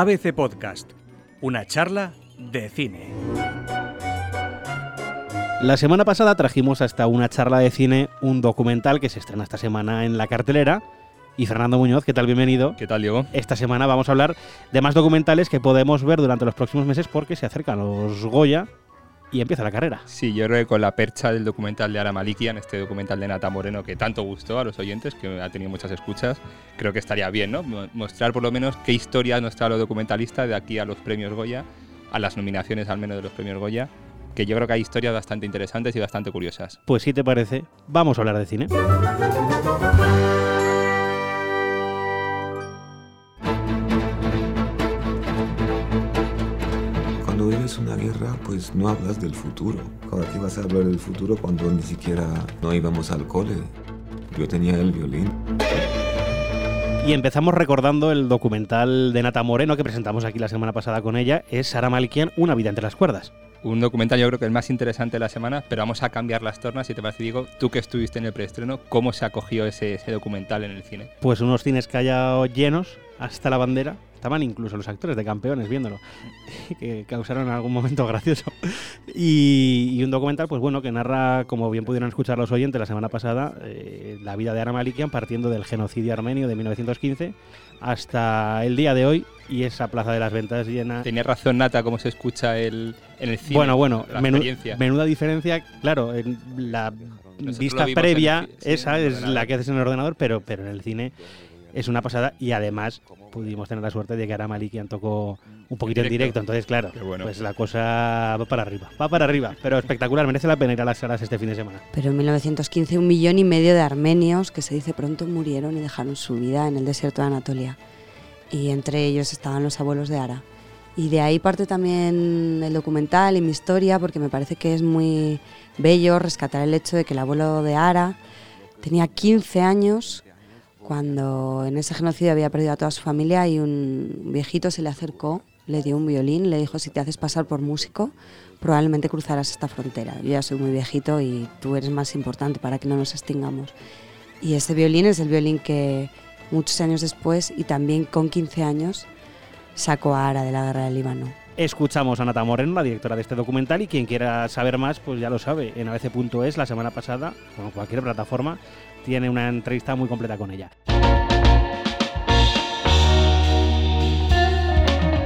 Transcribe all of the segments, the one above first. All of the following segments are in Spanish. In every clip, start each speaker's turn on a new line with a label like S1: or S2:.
S1: ABC Podcast, una charla de cine.
S2: La semana pasada trajimos hasta una charla de cine un documental que se estrena esta semana en la cartelera. Y Fernando Muñoz, ¿qué tal? Bienvenido.
S3: ¿Qué tal, Diego?
S2: Esta semana vamos a hablar de más documentales que podemos ver durante los próximos meses porque se acercan los Goya y empieza la carrera.
S3: Sí, yo creo que con la percha del documental de Ara Malikian, este documental de Nata Moreno que tanto gustó a los oyentes, que ha tenido muchas escuchas, creo que estaría bien, ¿no? Mostrar por lo menos qué historia nos trae los documentalistas de aquí a los premios Goya, a las nominaciones al menos de los premios Goya, que yo creo que hay historias bastante interesantes y bastante curiosas.
S2: Pues si te parece, vamos a hablar de cine.
S4: Una guerra, pues no hablas del futuro. Ahora, ¿qué vas a hablar del futuro cuando ni siquiera no íbamos al cole? Yo tenía el violín.
S2: Y empezamos recordando el documental de Nata Moreno que presentamos aquí la semana pasada con ella, es Sara Malikian, Una vida entre las cuerdas.
S3: Un documental yo creo que el más interesante de la semana, pero vamos a cambiar las tornas y te parece, digo, tú que estuviste en el preestreno, ¿cómo se acogió ese, ese documental en el cine?
S2: Pues unos cines callados llenos hasta la bandera, Estaban incluso los actores de campeones viéndolo, que causaron en algún momento gracioso. Y, un documental, pues bueno, que narra, como bien pudieron escuchar los oyentes la semana pasada, eh, la vida de Ana Malikian partiendo del genocidio armenio de 1915 hasta el día de hoy y esa plaza de las ventas llena.
S3: Tenía razón Nata, cómo se escucha el, en el cine.
S2: Bueno, bueno, menuda diferencia, claro, en la vista previa, esa es la que haces en el ordenador, pero, pero en el cine es una pasada y además pudimos tener la suerte de que Ara Malikian tocó un poquito en directo, entonces claro, pues la cosa va para arriba, va para arriba, pero espectacular, merece la pena ir a las salas este fin de semana.
S5: Pero en 1915 un millón y medio de armenios, que se dice pronto, murieron y dejaron su vida en el desierto de Anatolia. Y entre ellos estaban los abuelos de Ara. Y de ahí parte también el documental y mi historia, porque me parece que es muy bello rescatar el hecho de que el abuelo de Ara tenía 15 años cuando en ese genocidio había perdido a toda su familia y un viejito se le acercó, le dio un violín, le dijo, si te haces pasar por músico, probablemente cruzarás esta frontera. Yo ya soy muy viejito y tú eres más importante para que no nos extingamos. Y ese violín es el violín que muchos años después y también con 15 años sacó a Ara de la guerra del Líbano.
S2: Escuchamos a Nata Moreno, la directora de este documental, y quien quiera saber más, pues ya lo sabe, en abc.es la semana pasada, con cualquier plataforma, tiene una entrevista muy completa con ella.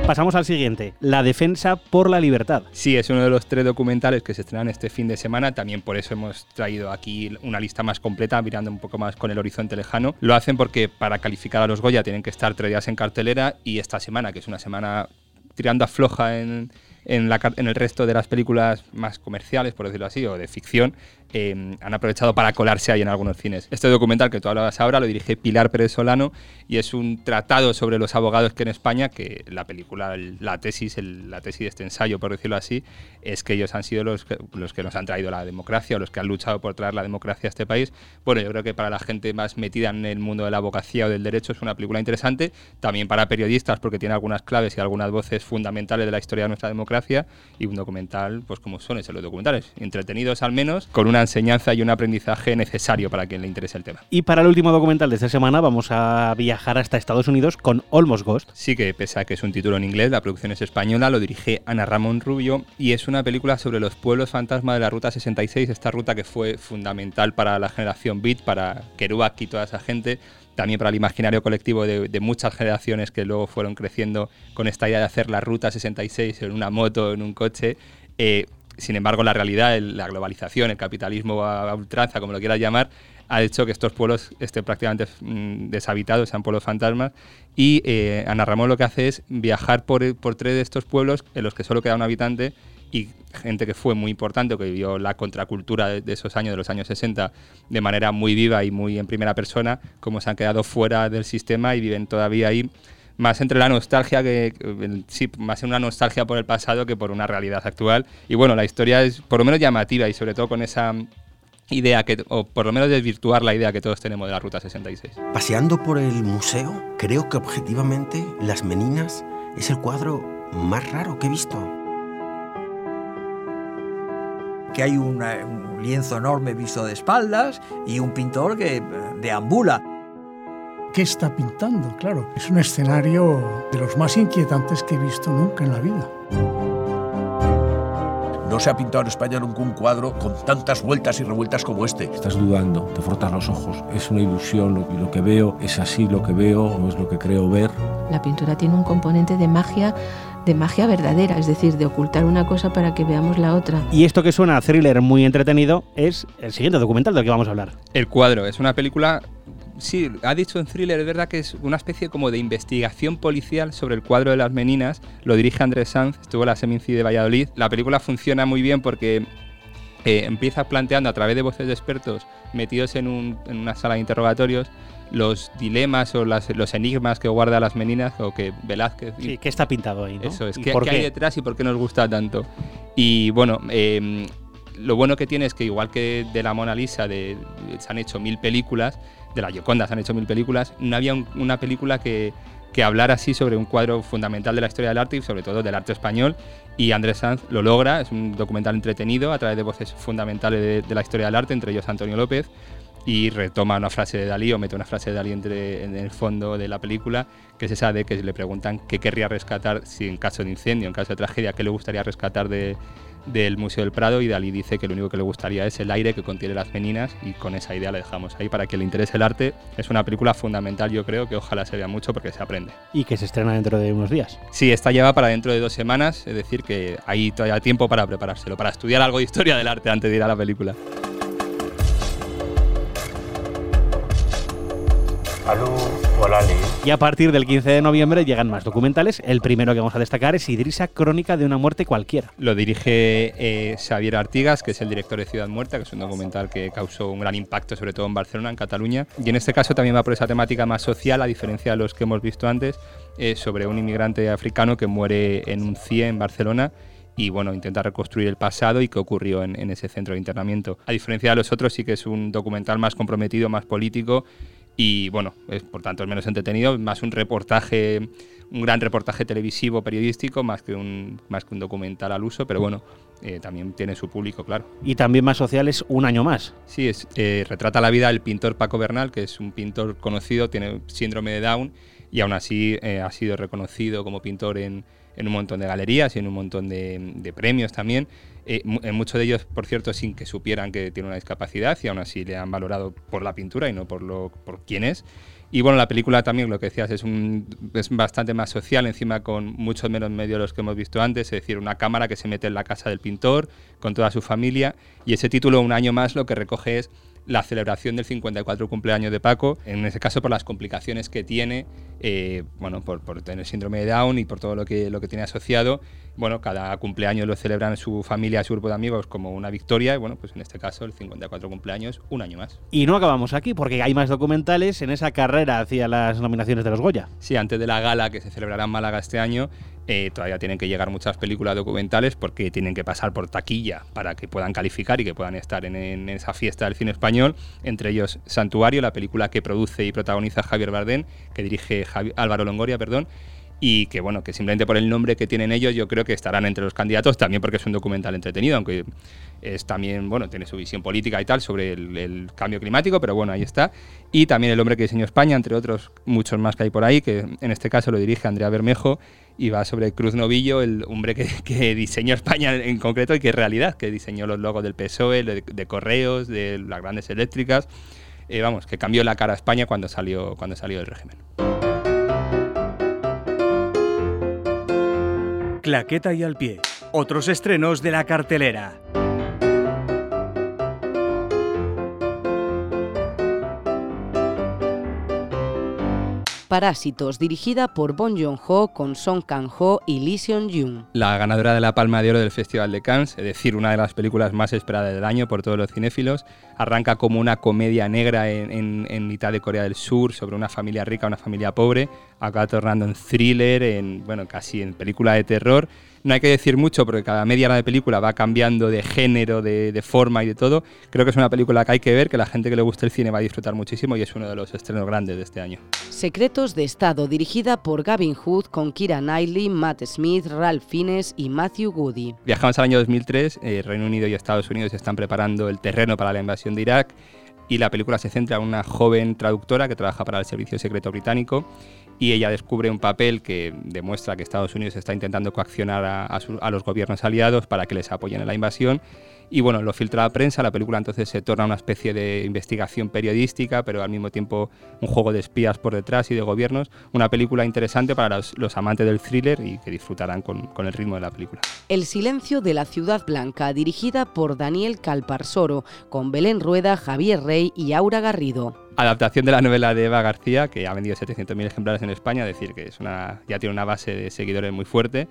S2: Pasamos al siguiente, La defensa por la libertad.
S3: Sí, es uno de los tres documentales que se estrenan este fin de semana, también por eso hemos traído aquí una lista más completa, mirando un poco más con el horizonte lejano. Lo hacen porque para calificar a los Goya tienen que estar tres días en cartelera y esta semana, que es una semana tirando a floja en, en, en, el resto de las películas más comerciales, por decirlo así, o de ficción, Em, han aprovechado para colarse ahí en algunos cines. Este documental que tú hablabas ahora lo dirige Pilar Pérez Solano y es un tratado sobre los abogados que en España, que la película, la tesis, la tesis de este ensayo, por decirlo así, es que ellos han sido los que, los que nos han traído la democracia o los que han luchado por traer la democracia a este país. Bueno, yo creo que para la gente más metida en el mundo de la abogacía o del derecho es una película interesante, también para periodistas porque tiene algunas claves y algunas voces fundamentales de la historia de nuestra democracia y un documental, pues como son esos los documentales, entretenidos al menos, con una enseñanza y un aprendizaje necesario para quien le interese el tema.
S2: Y para el último documental de esta semana vamos a viajar hasta Estados Unidos con Almost Ghost.
S3: Sí que pese a que es un título en inglés, la producción es española, lo dirige Ana Ramón Rubio y es una película sobre los pueblos fantasma de la Ruta 66, esta ruta que fue fundamental para la generación Beat, para Kerouac y toda esa gente, también para el imaginario colectivo de, muchas generaciones que luego fueron creciendo con esta idea de hacer la Ruta 66 en una moto, en un coche. Eh, sin embargo, la realidad, la globalización, el capitalismo a ultranza, como lo quieras llamar, ha hecho que estos pueblos estén prácticamente mm, deshabitados, sean pueblos fantasmas. Y eh, Ana Ramón lo que hace es viajar por, por tres de estos pueblos en los que solo queda un habitante y gente que fue muy importante, que vivió la contracultura de, esos años, de los años 60, de manera muy viva y muy en primera persona, como se han quedado fuera del sistema y viven todavía ahí más entre la nostalgia que, sí, más en una nostalgia por el pasado que por una realidad actual. Y bueno, la historia es por lo menos llamativa y sobre todo con esa idea que, o por lo menos desvirtuar la idea que todos tenemos de la Ruta 66.
S6: Paseando por el museo, creo que objetivamente Las Meninas es el cuadro más raro que he visto.
S7: Que hay un lienzo enorme visto de espaldas y un pintor que deambula
S8: qué está pintando, claro. Es un escenario de los más inquietantes que he visto nunca en la vida.
S7: No se ha pintado en España nunca un cuadro con tantas vueltas y revueltas como este.
S4: Estás dudando, te frotas los ojos. Es una ilusión, lo, lo que veo es así lo que veo o es lo que creo ver.
S9: La pintura tiene un componente de magia de magia verdadera, es decir, de ocultar una cosa para que veamos la otra.
S2: Y esto que suena a thriller muy entretenido es el siguiente documental del que vamos a hablar.
S3: El cuadro es una película sí, ha dicho en thriller, es verdad que es una especie como de investigación policial sobre el cuadro de las meninas. Lo dirige Andrés Sanz, estuvo en la Seminci de Valladolid. La película funciona muy bien porque eh, empieza planteando a través de voces de expertos metidos en, un- en una sala de interrogatorios los dilemas o las- los enigmas que guarda las meninas o que Velázquez
S2: Sí, ¿Qué está pintado ahí? ¿no?
S3: eso es,
S2: ¿Y
S3: ¿qué,
S2: por
S3: qué
S2: qué?
S3: hay detrás y por qué nos gusta tanto? Y bueno, eh, lo bueno que tiene es que igual que de la Mona Lisa de, se han hecho mil películas, de la Gioconda. Han hecho mil películas, no había un- una película que, que hablara así sobre un cuadro fundamental de la historia del arte y sobre todo del arte español. Y Andrés Sanz lo logra, es un documental entretenido a través de voces fundamentales de la historia del arte, entre ellos Antonio López, y retoma una frase de Dalí o mete una frase de Dalí entre, en el fondo de la película, que es esa de que le preguntan qué querría rescatar si en caso de incendio, en caso de tragedia, qué le gustaría rescatar de, del Museo del Prado y Dalí dice que lo único que le gustaría es el aire que contiene las meninas y con esa idea la dejamos ahí para que le interese el arte. Es una película fundamental yo creo que ojalá se vea mucho porque se aprende.
S2: Y que se estrena dentro de unos días.
S3: Sí, está lleva para dentro de dos semanas, es decir que hay todavía tiempo para preparárselo, para estudiar algo de historia del arte antes de ir a la película.
S2: Y a partir del 15 de noviembre llegan más documentales. El primero que vamos a destacar es Idrisa, Crónica de una muerte cualquiera.
S3: Lo dirige eh, Xavier Artigas, que es el director de Ciudad Muerta, que es un documental que causó un gran impacto, sobre todo en Barcelona, en Cataluña. Y en este caso también va por esa temática más social, a diferencia de los que hemos visto antes, eh, sobre un inmigrante africano que muere en un CIE en Barcelona y bueno, intenta reconstruir el pasado y qué ocurrió en, en ese centro de internamiento. A diferencia de los otros, sí que es un documental más comprometido, más político y bueno, es, por tanto es menos entretenido, más un reportaje, un gran reportaje televisivo, periodístico, más que un, más que un documental al uso, pero bueno, eh, también tiene su público, claro.
S2: Y también más sociales, un año más.
S3: Sí, es, eh, retrata la vida del pintor Paco Bernal, que es un pintor conocido, tiene síndrome de Down y aún así eh, ha sido reconocido como pintor en, en un montón de galerías y en un montón de, premios también. Eh, mu- en muchos de ellos, por cierto, sin que supieran que tiene una discapacidad y aún así le han valorado por la pintura y no por, lo, por quién es. Y bueno, la película también, lo que decías, es, un, es bastante más social, encima con muchos menos medios de los que hemos visto antes, es decir, una cámara que se mete en la casa del pintor con toda su familia. Y ese título, Un año más, lo que recoge es la celebración del 54 cumpleaños de Paco, en ese caso por las complicaciones que tiene, eh, bueno, por, por tener síndrome de Down y por todo lo que, lo que tiene asociado. Bueno, cada cumpleaños lo celebran su familia, su grupo de amigos como una victoria y bueno, pues en este caso el 54 cumpleaños, un año más.
S2: Y no acabamos aquí, porque hay más documentales en esa carrera hacia las nominaciones de los Goya.
S3: Sí, antes de la gala que se celebrará en Málaga este año, eh, todavía tienen que llegar muchas películas documentales porque tienen que pasar por taquilla para que puedan calificar y que puedan estar en, esa fiesta del cine español. Entre ellos Santuario, la película que produce y protagoniza Javier Bardem, que dirige Álvaro Longoria, perdón. Y que bueno, que simplemente por el nombre que tienen ellos, yo creo que estarán entre los candidatos, también porque es un documental entretenido, aunque es también, bueno, tiene su visión política y tal sobre el, cambio climático, pero bueno, ahí está. Y también El hombre que diseñó España, entre otros muchos más que hay por ahí, que en este caso lo dirige Andrea Bermejo y va sobre Cruz Novillo, el hombre que, diseñó España en concreto y que es realidad, que diseñó los logos del PSOE, de, de correos, de las grandes eléctricas. Eh, vamos, que cambió la cara a España cuando salió, cuando salió del régimen.
S1: Claqueta y al pie. Otros estrenos de la cartelera.
S10: Parásitos, dirigida por Bong Joon-ho con Song Kang-ho y Lee Seon-jung.
S3: La ganadora de la Palma de Oro del Festival de Cannes, es decir, una de las películas más esperadas del año por todos los cinéfilos, arranca como una comedia negra en mitad de Corea del Sur sobre una familia rica, una familia pobre, acaba tornando en thriller, en bueno, casi en película de terror. No hay que decir mucho porque cada media hora de película va cambiando de género, de, de forma y de todo. Creo que es una película que hay que ver, que la gente que le guste el cine va a disfrutar muchísimo y es uno de los estrenos grandes de este año.
S10: Secretos de Estado, dirigida por Gavin Hood con Kira Knightley, Matt Smith, Ralph Fiennes y Matthew Goody.
S3: Viajamos al año 2003, eh, Reino Unido y Estados Unidos están preparando el terreno para la invasión de Irak y la película se centra en una joven traductora que trabaja para el Servicio Secreto Británico y ella descubre un papel que demuestra que Estados Unidos está intentando coaccionar a, a los gobiernos aliados para que les apoyen en la invasión. Y bueno, lo filtra la prensa, la película entonces se torna una especie de investigación periodística, pero al mismo tiempo un juego de espías por detrás y de gobiernos. Una película interesante para los, los amantes del thriller y que disfrutarán con, con el ritmo de la película.
S10: El silencio de la ciudad blanca, dirigida por Daniel Calparsoro, con Belén Rueda, Javier Rey y Aura Garrido.
S3: Adaptación de la novela de Eva García, que ha vendido 700.000 ejemplares en España, es decir, que es una, ya tiene una base de seguidores muy fuerte.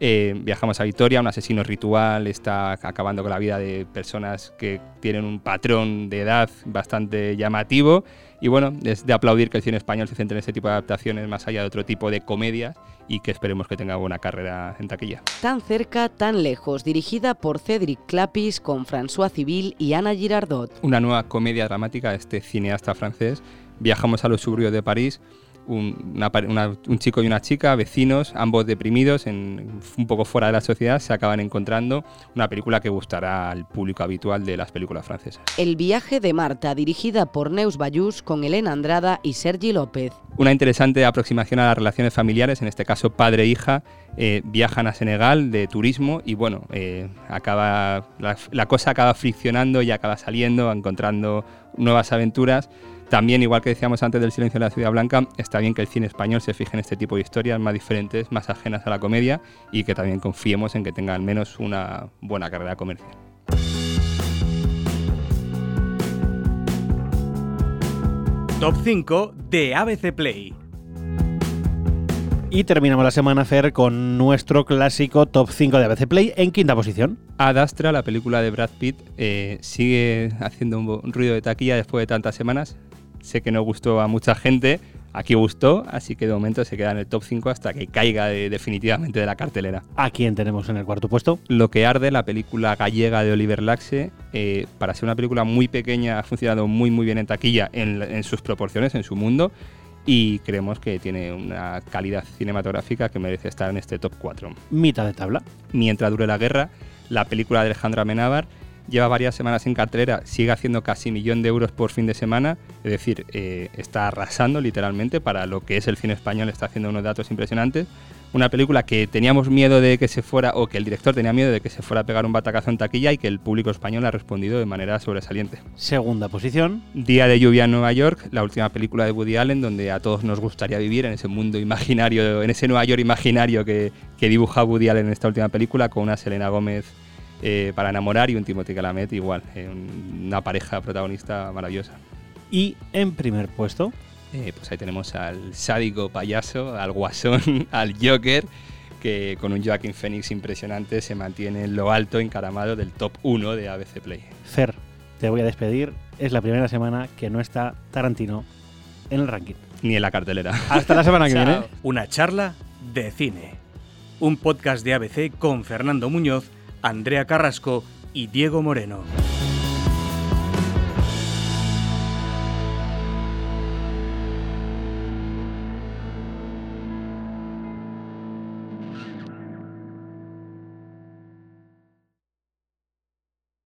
S3: Eh, viajamos a Vitoria, un asesino ritual está acabando con la vida de personas que tienen un patrón de edad bastante llamativo. Y bueno, es de aplaudir que el cine español se centre en ese tipo de adaptaciones más allá de otro tipo de comedias y que esperemos que tenga buena carrera en taquilla.
S10: Tan cerca, tan lejos, dirigida por Cédric Clapis, con François Civil y Ana Girardot.
S3: una nueva comedia dramática de este cineasta francés. Viajamos a los suburbios de París, un, una pare- una- un chico y una chica, vecinos, ambos deprimidos, en, un poco fuera de la sociedad, se acaban encontrando. Una película que gustará al público habitual de las películas francesas.
S10: El viaje de Marta, dirigida por Neus Bayús, con Elena Andrada y Sergi López.
S3: Una interesante aproximación a las relaciones familiares, en este caso padre e hija, eh, viajan a Senegal de turismo y bueno, eh, acaba, la, la cosa acaba friccionando y acaba saliendo, encontrando nuevas aventuras. También, igual que decíamos antes del silencio de la Ciudad Blanca, está bien que el cine español se fije en este tipo de historias más diferentes, más ajenas a la comedia y que también confiemos en que tenga al menos una buena carrera comercial.
S1: Top 5 de ABC Play.
S2: Y terminamos la semana, Fer, con nuestro clásico top 5 de ABC Play en quinta posición.
S3: Ad Astra, la película de Brad Pitt, eh, sigue haciendo un, ruido de taquilla después de tantas semanas. Sé que no gustó a mucha gente, aquí gustó, así que de momento se queda en el top 5 hasta que caiga de- definitivamente de la cartelera.
S2: ¿A quién tenemos en el cuarto puesto?
S3: Lo que arde, la película gallega de Oliver Laxe, eh, para ser una película muy pequeña, ha funcionado muy muy bien en taquilla, en, en sus proporciones, en su mundo, y creemos que tiene una calidad cinematográfica que merece estar en este top 4
S2: Mitad de tabla.
S3: mientras dure la guerra. La película de Alejandro Amenábar lleva varias semanas en cartelera, sigue haciendo casi millón de euros por fin de semana, es decir, eh, está arrasando literalmente para lo que es el cine español, está haciendo unos datos impresionantes. Una película que teníamos miedo de que se fuera, o que el director tenía miedo de que se fuera a pegar un batacazo en taquilla y que el público español ha respondido de manera sobresaliente.
S2: Segunda posición.
S3: Día de lluvia en Nueva York, la última película de Woody Allen, donde a todos nos gustaría vivir en ese mundo imaginario, en ese Nueva York imaginario que, que dibuja Woody Allen en esta última película, con una Selena Gómez eh, para enamorar y un Timothy Chalamet igual, eh, un- una pareja protagonista maravillosa.
S2: Y en primer puesto.
S3: Eh, pues ahí tenemos al sádico payaso, al guasón, al Joker, que con un Joaquin Phoenix impresionante se mantiene en lo alto, encaramado del top 1 de ABC Play.
S2: Fer, te voy a despedir. Es la primera semana que no está Tarantino en el ranking.
S3: Ni en la cartelera.
S2: Hasta la semana que viene.
S1: Una charla de cine. Un podcast de ABC con Fernando Muñoz, Andrea Carrasco y Diego Moreno.